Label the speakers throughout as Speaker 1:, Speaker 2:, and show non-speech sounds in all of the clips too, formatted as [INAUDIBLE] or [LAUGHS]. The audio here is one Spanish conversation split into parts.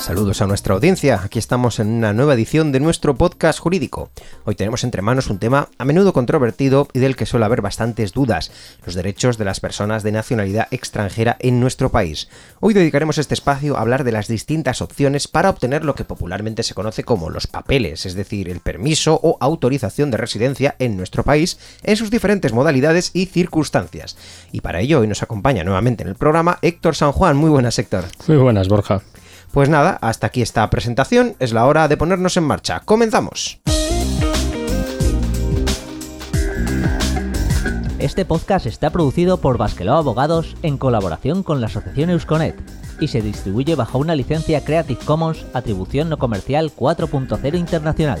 Speaker 1: Saludos a nuestra audiencia, aquí estamos en una nueva edición de nuestro podcast jurídico. Hoy tenemos entre manos un tema a menudo controvertido y del que suele haber bastantes dudas, los derechos de las personas de nacionalidad extranjera en nuestro país. Hoy dedicaremos este espacio a hablar de las distintas opciones para obtener lo que popularmente se conoce como los papeles, es decir, el permiso o autorización de residencia en nuestro país en sus diferentes modalidades y circunstancias. Y para ello hoy nos acompaña nuevamente en el programa Héctor San Juan. Muy buenas, Héctor.
Speaker 2: Muy buenas, Borja.
Speaker 1: Pues nada, hasta aquí esta presentación, es la hora de ponernos en marcha. ¡Comenzamos!
Speaker 3: Este podcast está producido por Basqueló Abogados en colaboración con la Asociación Eusconet y se distribuye bajo una licencia Creative Commons Atribución No Comercial 4.0 Internacional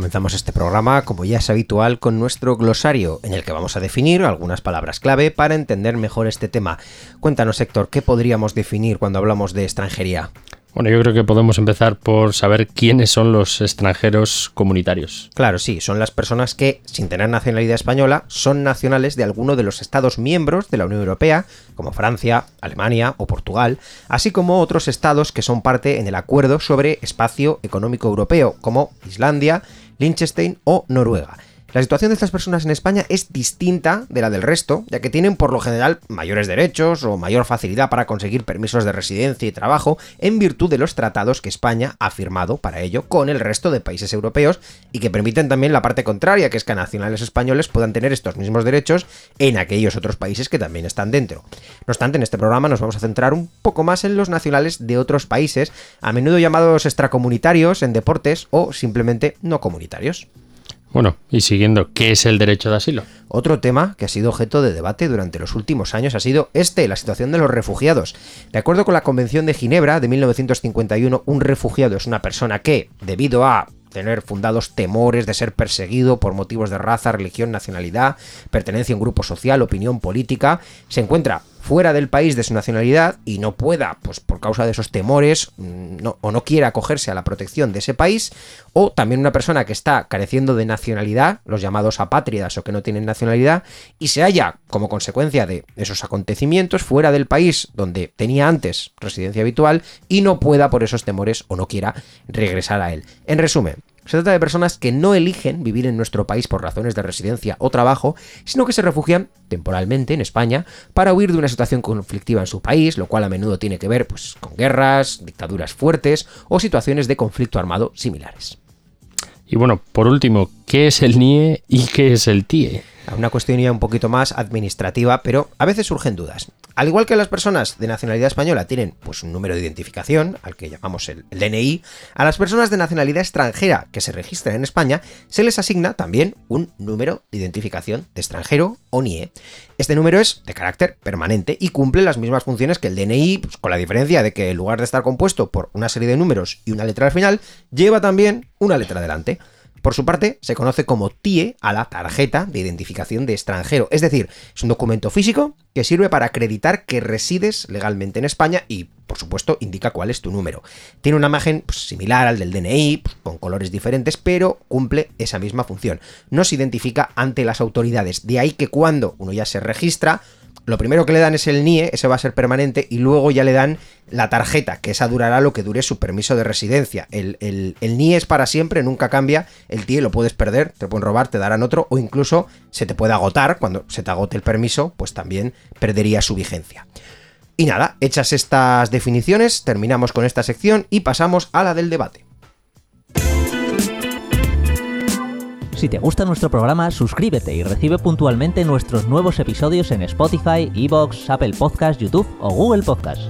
Speaker 1: Comenzamos este programa, como ya es habitual, con nuestro glosario, en el que vamos a definir algunas palabras clave para entender mejor este tema. Cuéntanos, Héctor, ¿qué podríamos definir cuando hablamos de extranjería?
Speaker 2: Bueno, yo creo que podemos empezar por saber quiénes son los extranjeros comunitarios.
Speaker 1: Claro, sí, son las personas que, sin tener nacionalidad española, son nacionales de alguno de los Estados miembros de la Unión Europea, como Francia, Alemania o Portugal, así como otros estados que son parte en el Acuerdo sobre Espacio Económico Europeo, como Islandia, Liechtenstein o Noruega. La situación de estas personas en España es distinta de la del resto, ya que tienen por lo general mayores derechos o mayor facilidad para conseguir permisos de residencia y trabajo en virtud de los tratados que España ha firmado para ello con el resto de países europeos y que permiten también la parte contraria, que es que nacionales españoles puedan tener estos mismos derechos en aquellos otros países que también están dentro. No obstante, en este programa nos vamos a centrar un poco más en los nacionales de otros países, a menudo llamados extracomunitarios en deportes o simplemente no comunitarios.
Speaker 2: Bueno, y siguiendo, ¿qué es el derecho de asilo?
Speaker 1: Otro tema que ha sido objeto de debate durante los últimos años ha sido este, la situación de los refugiados. De acuerdo con la Convención de Ginebra de 1951, un refugiado es una persona que, debido a tener fundados temores de ser perseguido por motivos de raza, religión, nacionalidad, pertenencia a un grupo social, opinión política, se encuentra fuera del país de su nacionalidad y no pueda, pues por causa de esos temores, mm, o no quiera acogerse a la protección de ese país, o también una persona que está careciendo de nacionalidad, los llamados apátridas o que no tienen nacionalidad, y se halla como consecuencia de esos acontecimientos fuera del país donde tenía antes residencia habitual y no pueda por esos temores o no quiera regresar a él. En resumen, se trata de personas que no eligen vivir en nuestro país por razones de residencia o trabajo, sino que se refugian temporalmente en España para huir de una situación conflictiva en su país, lo cual a menudo tiene que ver pues, con guerras, dictaduras fuertes o situaciones de conflicto armado similares.
Speaker 2: Y bueno, por último, ¿qué es el NIE y qué es el TIE?
Speaker 1: Una cuestión ya un poquito más administrativa, pero a veces surgen dudas. Al igual que las personas de nacionalidad española tienen pues un número de identificación, al que llamamos el, DNI, a las personas de nacionalidad extranjera que se registran en España se les asigna también un número de identificación de extranjero o NIE. Este número es de carácter permanente y cumple las mismas funciones que el DNI, pues, con la diferencia de que en lugar de estar compuesto por una serie de números y una letra al final, lleva también una letra delante. Por su parte, se conoce como TIE a la tarjeta de identificación de extranjero, es decir, es un documento físico que sirve para acreditar que resides legalmente en España y, por supuesto, indica cuál es tu número. Tiene una imagen pues, similar al del DNI, pues, con colores diferentes, pero cumple esa misma función. No se identifica ante las autoridades, de ahí que cuando uno ya se registra, lo primero que le dan es el NIE, ese va a ser permanente, y luego ya le dan la tarjeta, que esa durará lo que dure su permiso de residencia. El, NIE es para siempre, nunca cambia, el TIE lo puedes perder, te pueden robar, te darán otro, o incluso se te puede agotar, cuando se te agote el permiso, pues también perdería su vigencia. Y nada, hechas estas definiciones, terminamos con esta sección y pasamos a la del debate.
Speaker 3: Si te gusta nuestro programa, suscríbete y recibe puntualmente nuestros nuevos episodios en Spotify, Evox, Apple Podcast, YouTube o Google Podcast.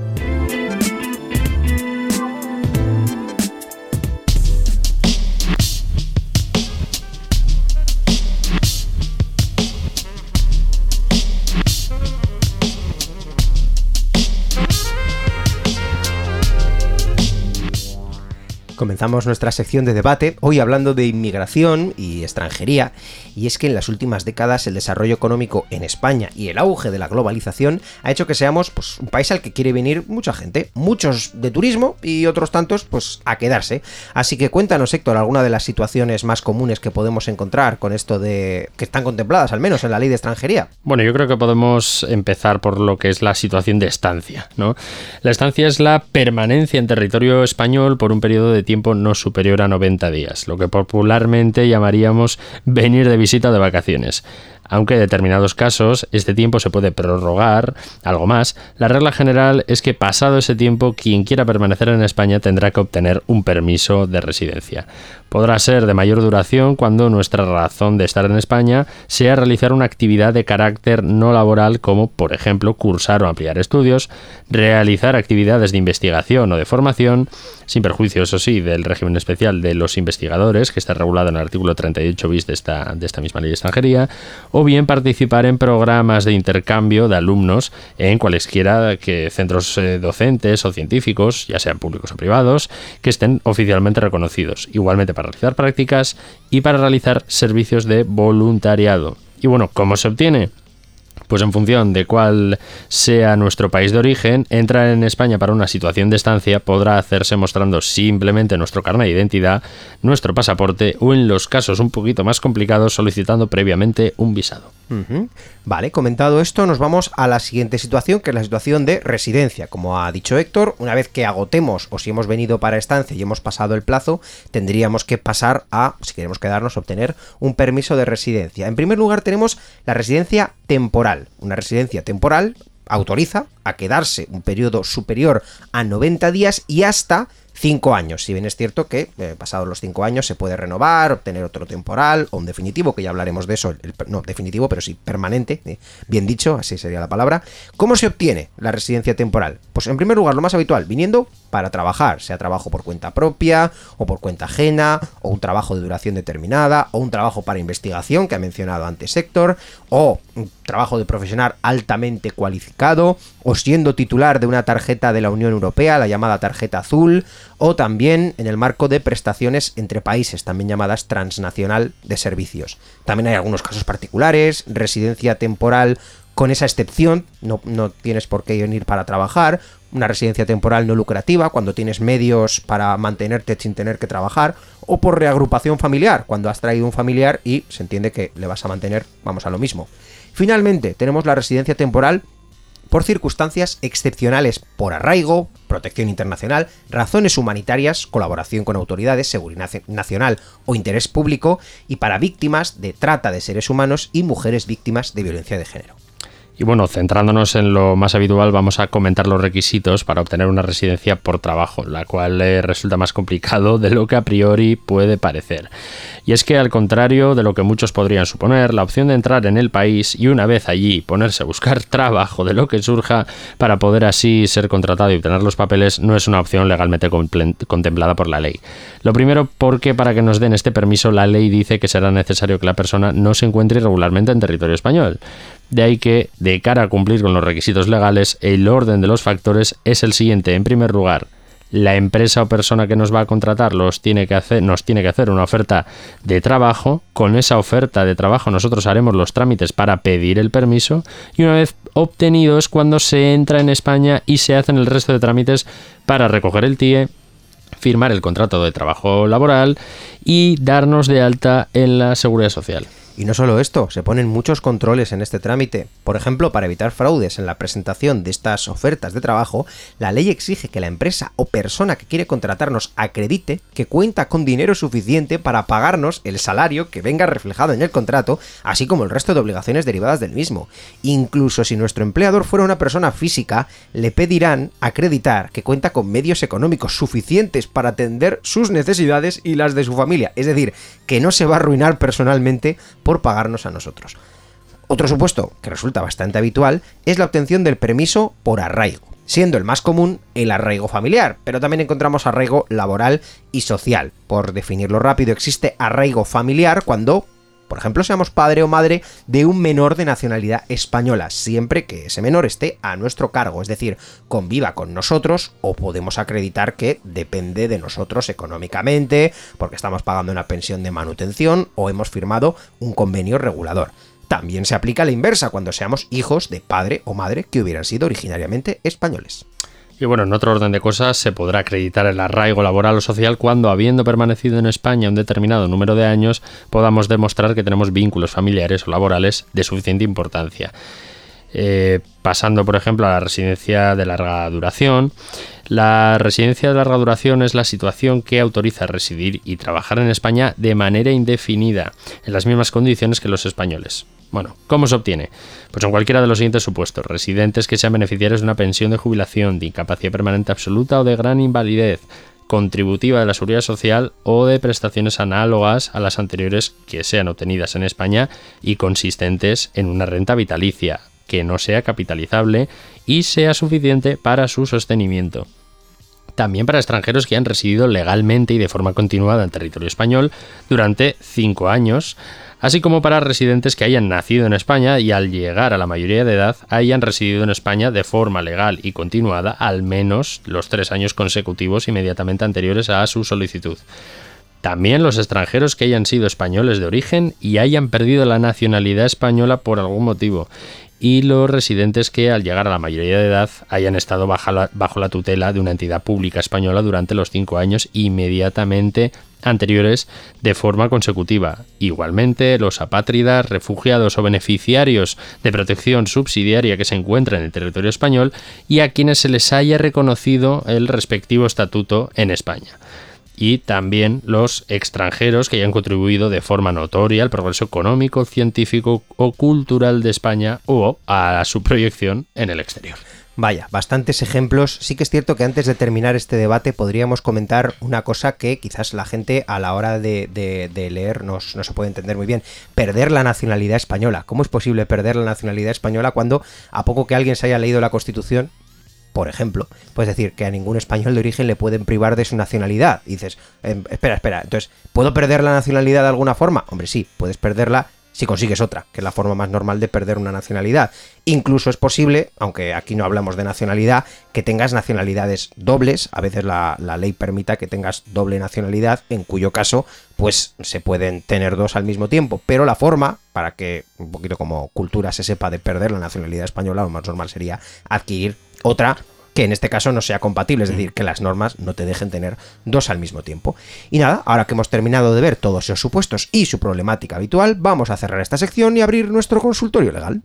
Speaker 1: Comenzamos nuestra sección de debate, hoy hablando de inmigración y extranjería, y es que en las últimas décadas el desarrollo económico en España y el auge de la globalización ha hecho que seamos pues, un país al que quiere venir mucha gente, muchos de turismo y otros tantos pues a quedarse. Así que cuéntanos, Héctor, alguna de las situaciones más comunes que podemos encontrar con esto de que están contempladas al menos en la ley de extranjería.
Speaker 2: Bueno, yo creo que podemos empezar por lo que es la situación de estancia, ¿no? La estancia es la permanencia en territorio español por un periodo de tiempo no superior a 90 días, lo que popularmente llamaríamos venir de visita de vacaciones. Aunque en determinados casos este tiempo se puede prorrogar algo más, la regla general es que pasado ese tiempo quien quiera permanecer en España tendrá que obtener un permiso de residencia. Podrá ser de mayor duración cuando nuestra razón de estar en España sea realizar una actividad de carácter no laboral como, por ejemplo, cursar o ampliar estudios, realizar actividades de investigación o de formación, sin perjuicio, eso sí, del régimen especial de los investigadores, que está regulado en el artículo 38 bis de esta, de esta misma ley de extranjería, o bien participar en programas de intercambio de alumnos en cualesquiera que centros eh, docentes o científicos, ya sean públicos o privados, que estén oficialmente reconocidos, igualmente para realizar prácticas y para realizar servicios de voluntariado. Y bueno, ¿cómo se obtiene? Pues en función de cuál sea nuestro país de origen, entrar en España para una situación de estancia podrá hacerse mostrando simplemente nuestro carnet de identidad, nuestro pasaporte o en los casos un poquito más complicados solicitando previamente un visado.
Speaker 1: Vale, comentado esto, nos vamos a la siguiente situación, que es la situación de residencia. Como ha dicho Héctor, una vez que agotemos o si hemos venido para estancia y hemos pasado el plazo, tendríamos que pasar a, si queremos quedarnos, obtener un permiso de residencia. En primer lugar tenemos la residencia temporal. Una residencia temporal autoriza a quedarse un periodo superior a 90 días y hasta cinco años. Si bien es cierto que eh, pasados los cinco años se puede renovar, obtener otro temporal o un definitivo, que ya hablaremos de eso, no definitivo, pero sí permanente, eh, bien dicho, así sería la palabra. ¿Cómo se obtiene la residencia temporal? Pues en primer lugar, lo más habitual, viniendo para trabajar, sea trabajo por cuenta propia o por cuenta ajena, o un trabajo de duración determinada, o un trabajo para investigación que ha mencionado antes Héctor, o un trabajo de profesional altamente cualificado, o siendo titular de una tarjeta de la Unión Europea, la llamada tarjeta azul, o también en el marco de prestaciones entre países, también llamadas transnacional de servicios. También hay algunos casos particulares, residencia temporal con esa excepción, no, tienes por qué venir para trabajar, una residencia temporal no lucrativa, cuando tienes medios para mantenerte sin tener que trabajar, o por reagrupación familiar, cuando has traído un familiar y se entiende que le vas a mantener, vamos a lo mismo. Finalmente, tenemos la residencia temporal por circunstancias excepcionales por arraigo, protección internacional, razones humanitarias, colaboración con autoridades, seguridad nacional o interés público, y para víctimas de trata de seres humanos y mujeres víctimas de violencia de género.
Speaker 2: Y bueno, centrándonos en lo más habitual, vamos a comentar los requisitos para obtener una residencia por trabajo, la cual resulta más complicado de lo que a priori puede parecer. Y es que al contrario de lo que muchos podrían suponer, la opción de entrar en el país y una vez allí ponerse a buscar [LAUGHS] trabajo de lo que surja para poder así ser contratado y obtener los papeles no es una opción legalmente contemplada por la ley. Lo primero porque para que nos den este permiso la ley dice que será necesario que la persona no se encuentre irregularmente en territorio español. De ahí que, de cara a cumplir con los requisitos legales, el orden de los factores es el siguiente. En primer lugar, la empresa o persona que nos va a contratar nos tiene que hacer una oferta de trabajo. Con esa oferta de trabajo nosotros haremos los trámites para pedir el permiso y una vez obtenido es cuando se entra en España y se hacen el resto de trámites para recoger el TIE, firmar el contrato de trabajo laboral y darnos de alta en la seguridad social.
Speaker 1: Y no solo esto, se ponen muchos controles en este trámite. Por ejemplo, para evitar fraudes en la presentación de estas ofertas de trabajo, la ley exige que la empresa o persona que quiere contratarnos acredite que cuenta con dinero suficiente para pagarnos el salario que venga reflejado en el contrato, así como el resto de obligaciones derivadas del mismo. Incluso si nuestro empleador fuera una persona física, le pedirán acreditar que cuenta con medios económicos suficientes para atender sus necesidades y las de su familia. Es decir, que no se va a arruinar personalmente por pagarnos a nosotros. Otro supuesto que resulta bastante habitual es la obtención del permiso por arraigo, siendo el más común el arraigo familiar, pero también encontramos arraigo laboral y social. Por definirlo rápido, existe arraigo familiar cuando por ejemplo, seamos padre o madre de un menor de nacionalidad española, siempre que ese menor esté a nuestro cargo, es decir, conviva con nosotros o podemos acreditar que depende de nosotros económicamente, porque estamos pagando una pensión de manutención o hemos firmado un convenio regulador. También se aplica la inversa cuando seamos hijos de padre o madre que hubieran sido originariamente españoles.
Speaker 2: Y bueno, en otro orden de cosas, se podrá acreditar el arraigo laboral o social cuando, habiendo permanecido en España un determinado número de años, podamos demostrar que tenemos vínculos familiares o laborales de suficiente importancia. Eh, pasando, por ejemplo, a la residencia de larga duración. La residencia de larga duración es la situación que autoriza residir y trabajar en España de manera indefinida, en las mismas condiciones que los españoles. Bueno, ¿cómo se obtiene? Pues en cualquiera de los siguientes supuestos. Residentes que sean beneficiarios de una pensión de jubilación, de incapacidad permanente absoluta o de gran invalidez, contributiva de la seguridad social o de prestaciones análogas a las anteriores que sean obtenidas en España y consistentes en una renta vitalicia, que no sea capitalizable y sea suficiente para su sostenimiento. También para extranjeros que han residido legalmente y de forma continuada en territorio español durante cinco años, así como para residentes que hayan nacido en España y al llegar a la mayoría de edad hayan residido en España de forma legal y continuada al menos los tres años consecutivos inmediatamente anteriores a su solicitud. También los extranjeros que hayan sido españoles de origen y hayan perdido la nacionalidad española por algún motivo y los residentes que al llegar a la mayoría de edad hayan estado bajo la, bajo la, tutela de una entidad pública española durante los cinco años inmediatamente anteriores de forma consecutiva. Igualmente, los apátridas, refugiados o beneficiarios de protección subsidiaria que se encuentran en el territorio español y a quienes se les haya reconocido el respectivo estatuto en España y también los extranjeros que hayan contribuido de forma notoria al progreso económico, científico o cultural de España o a su proyección en el exterior.
Speaker 1: Vaya, bastantes ejemplos. Sí que es cierto que antes de terminar este debate podríamos comentar una cosa que quizás la gente a la hora de, leer no, se puede entender muy bien. Perder la nacionalidad española. ¿Cómo es posible perder la nacionalidad española cuando a poco que alguien se haya leído la Constitución por ejemplo, puedes decir que a ningún español de origen le pueden privar de su nacionalidad. dices, em, espera, espera, entonces, ¿puedo perder la nacionalidad de alguna forma? Hombre, sí, puedes perderla si consigues otra, que es la forma más normal de perder una nacionalidad. Incluso es posible, aunque aquí no hablamos de nacionalidad, que tengas nacionalidades dobles. A veces la, la, ley permita que tengas doble nacionalidad, en cuyo caso, pues se pueden tener dos al mismo tiempo. Pero la forma, para que un poquito como cultura se sepa de perder la nacionalidad española, lo más normal sería adquirir otra que en este caso no sea compatible, es decir, que las normas no te dejen tener dos al mismo tiempo. Y nada, ahora que hemos terminado de ver todos esos supuestos y su problemática habitual, vamos a cerrar esta sección y abrir nuestro consultorio legal.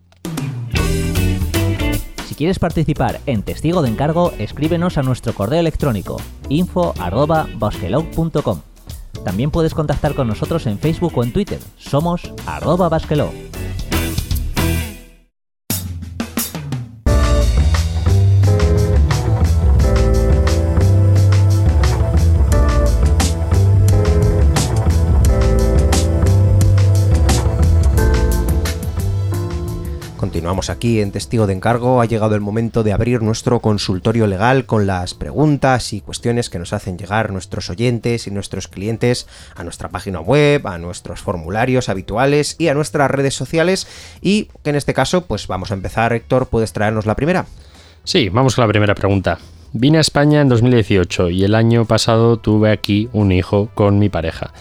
Speaker 3: Si quieres participar en Testigo de Encargo, escríbenos a nuestro correo electrónico info.basquelog.com. También puedes contactar con nosotros en Facebook o en Twitter. Somos arroba basquelog.
Speaker 1: Continuamos aquí en Testigo de Encargo. Ha llegado el momento de abrir nuestro consultorio legal con las preguntas y cuestiones que nos hacen llegar nuestros oyentes y nuestros clientes a nuestra página web, a nuestros formularios habituales y a nuestras redes sociales. Y que en este caso, pues vamos a empezar. Héctor, ¿puedes traernos la primera?
Speaker 2: Sí, vamos con la primera pregunta. Vine a España en 2018 y el año pasado tuve aquí un hijo con mi pareja.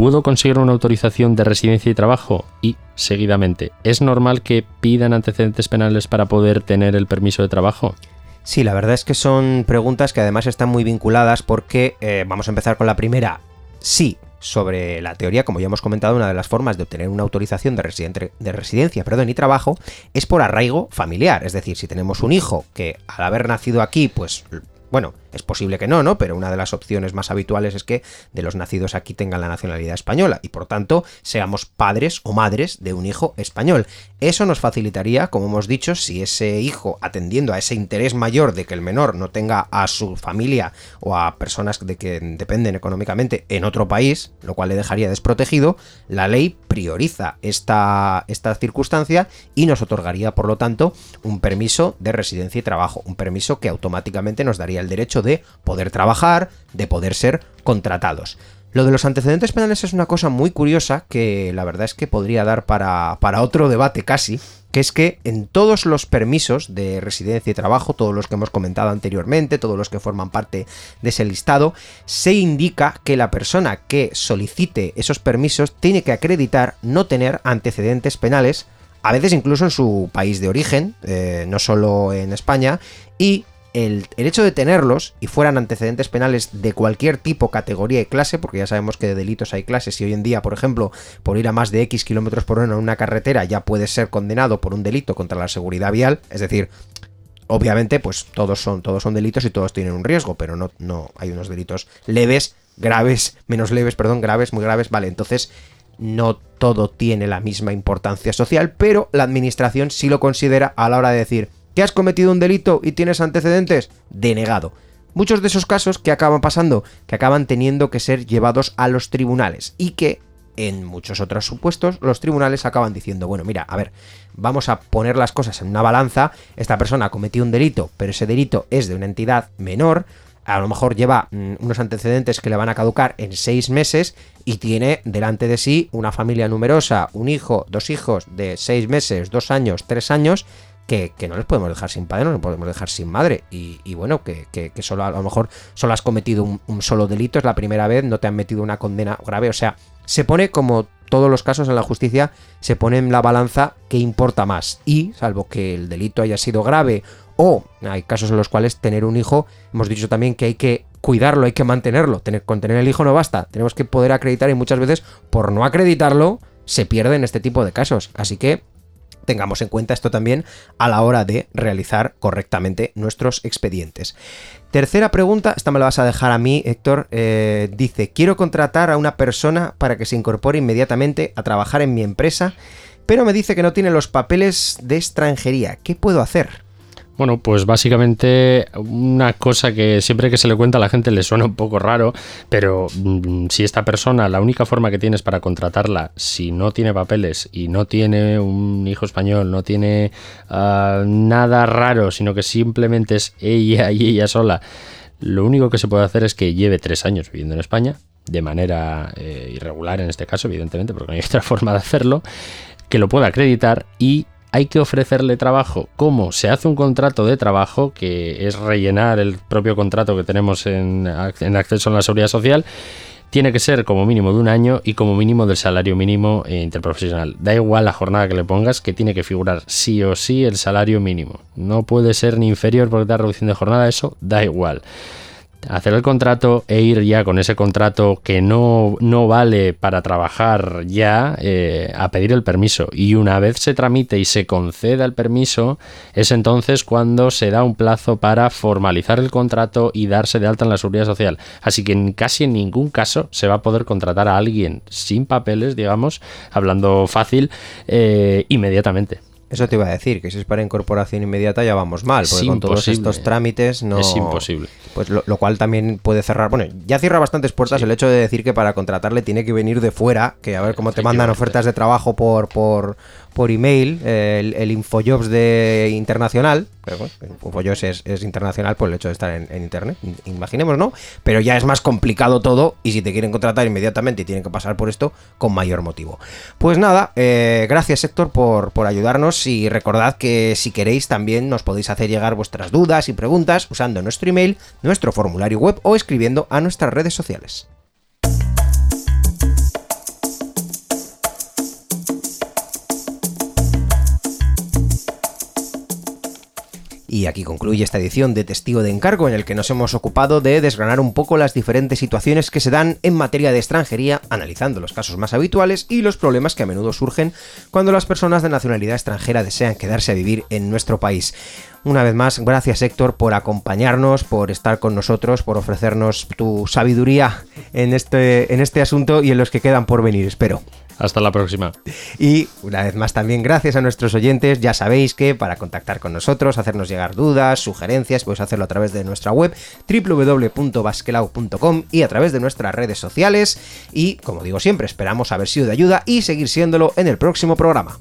Speaker 2: ¿Pudo conseguir una autorización de residencia y trabajo? Y, seguidamente, ¿es normal que pidan antecedentes penales para poder tener el permiso de trabajo?
Speaker 1: Sí, la verdad es que son preguntas que además están muy vinculadas porque, eh, vamos a empezar con la primera, sí, sobre la teoría, como ya hemos comentado, una de las formas de obtener una autorización de, de residencia y trabajo es por arraigo familiar. Es decir, si tenemos un hijo que al haber nacido aquí, pues bueno, es posible que no, ¿no? Pero una de las opciones más habituales es que de los nacidos aquí tengan la nacionalidad española y por tanto seamos padres o madres de un hijo español. Eso nos facilitaría, como hemos dicho, si ese hijo, atendiendo a ese interés mayor de que el menor no tenga a su familia o a personas de que dependen económicamente en otro país, lo cual le dejaría desprotegido, la ley prioriza esta, circunstancia y nos otorgaría, por lo tanto, un permiso de residencia y trabajo, un permiso que automáticamente nos daría el derecho de poder trabajar, de poder ser contratados. Lo de los antecedentes penales es una cosa muy curiosa que la verdad es que podría dar para, para, otro debate casi, que es que en todos los permisos de residencia y trabajo, todos los que hemos comentado anteriormente, todos los que forman parte de ese listado, se indica que la persona que solicite esos permisos tiene que acreditar no tener antecedentes penales, a veces incluso en su país de origen, eh, no solo en España, y el, hecho de tenerlos y fueran antecedentes penales de cualquier tipo, categoría y clase, porque ya sabemos que de delitos hay clases y hoy en día, por ejemplo, por ir a más de X kilómetros por hora en una carretera ya puedes ser condenado por un delito contra la seguridad vial, es decir, obviamente, pues todos son, todos son delitos y todos tienen un riesgo, pero no, no hay unos delitos leves, graves, [LAUGHS] menos leves, perdón, graves, muy graves, vale, entonces no todo tiene la misma importancia social, pero la administración sí lo considera a la hora de decir, ¿Que has cometido un delito y tienes antecedentes? Denegado. Muchos de esos casos que acaban pasando, que acaban teniendo que ser llevados a los tribunales y que en muchos otros supuestos los tribunales acaban diciendo, bueno, mira, a ver, vamos a poner las cosas en una balanza, esta persona ha cometido un delito, pero ese delito es de una entidad menor, a lo mejor lleva mm, unos antecedentes que le van a caducar en seis meses y tiene delante de sí una familia numerosa, un hijo, dos hijos de seis meses, dos años, tres años, que, no les podemos dejar sin padre, no les podemos dejar sin madre. Y, bueno, que, solo a lo mejor solo has cometido un, solo delito, es la primera vez, no te han metido una condena grave. O sea, se pone como todos los casos en la justicia, se pone en la balanza que importa más. Y, salvo que el delito haya sido grave o hay casos en los cuales tener un hijo, hemos dicho también que hay que cuidarlo, hay que mantenerlo. Tener, con tener el hijo no basta, tenemos que poder acreditar y muchas veces por no acreditarlo se pierde en este tipo de casos. Así que tengamos en cuenta esto también a la hora de realizar correctamente nuestros expedientes. Tercera pregunta, esta me la vas a dejar a mí, Héctor. Eh, dice, quiero contratar a una persona para que se incorpore inmediatamente a trabajar en mi empresa, pero me dice que no tiene los papeles de extranjería. ¿Qué puedo hacer?
Speaker 2: Bueno, pues básicamente una cosa que siempre que se le cuenta a la gente le suena un poco raro, pero mm, si esta persona, la única forma que tienes para contratarla, si no tiene papeles y no tiene un hijo español, no tiene ah, nada raro, sino que simplemente es ella y ella sola, lo único que se puede hacer es que lleve tres años viviendo en España, de manera eh, irregular en este caso, evidentemente, porque no hay [LAUGHS] otra forma de hacerlo, que lo pueda acreditar y hay que ofrecerle trabajo. ¿Cómo? Se hace un contrato de trabajo, que es rellenar el propio contrato que tenemos en, acceso a la seguridad social. Tiene que ser como mínimo de un año y como mínimo del salario mínimo interprofesional. Da igual la jornada que le pongas, que tiene que figurar sí o sí el salario mínimo. No puede ser ni inferior porque da reducción de jornada, eso da igual hacer el contrato e ir ya con ese contrato que no, no vale para trabajar ya eh, a pedir el permiso. Y una vez se tramite y se conceda el permiso, es entonces cuando se da un plazo para formalizar el contrato y darse de alta en la seguridad social. Así que en casi en ningún caso se va a poder contratar a alguien sin papeles, digamos, hablando fácil, eh, inmediatamente.
Speaker 1: Eso te iba a decir, que si es para incorporación inmediata ya vamos mal, porque con todos estos trámites no...
Speaker 2: Es imposible.
Speaker 1: Pues lo, cual también puede cerrar... Bueno, ya cierra bastantes puertas el hecho de decir que para contratarle tiene que venir de fuera, que a ver cómo te mandan ofertas de trabajo por, por, por email, el, el Infojobs de internacional, pero bueno, Infojobs es, es, internacional por el hecho de estar en, internet, imaginemos, ¿no? Pero ya es más complicado todo y si te quieren contratar inmediatamente y tienen que pasar por esto, con mayor motivo. Pues nada, eh, gracias Héctor por, por ayudarnos y recordad que si queréis también nos podéis hacer llegar vuestras dudas y preguntas usando nuestro email, nuestro formulario web o escribiendo a nuestras redes sociales. Y aquí concluye esta edición de Testigo de Encargo en el que nos hemos ocupado de desgranar un poco las diferentes situaciones que se dan en materia de extranjería, analizando los casos más habituales y los problemas que a menudo surgen cuando las personas de nacionalidad extranjera desean quedarse a vivir en nuestro país. Una vez más, gracias Héctor por acompañarnos, por estar con nosotros, por ofrecernos tu sabiduría en este, en este asunto y en los que quedan por venir, espero.
Speaker 2: Hasta la próxima.
Speaker 1: Y una vez más también gracias a nuestros oyentes. Ya sabéis que para contactar con nosotros, hacernos llegar dudas, sugerencias, podéis hacerlo a través de nuestra web www.basquelau.com y a través de nuestras redes sociales. Y como digo siempre, esperamos haber sido de ayuda y seguir siéndolo en el próximo programa.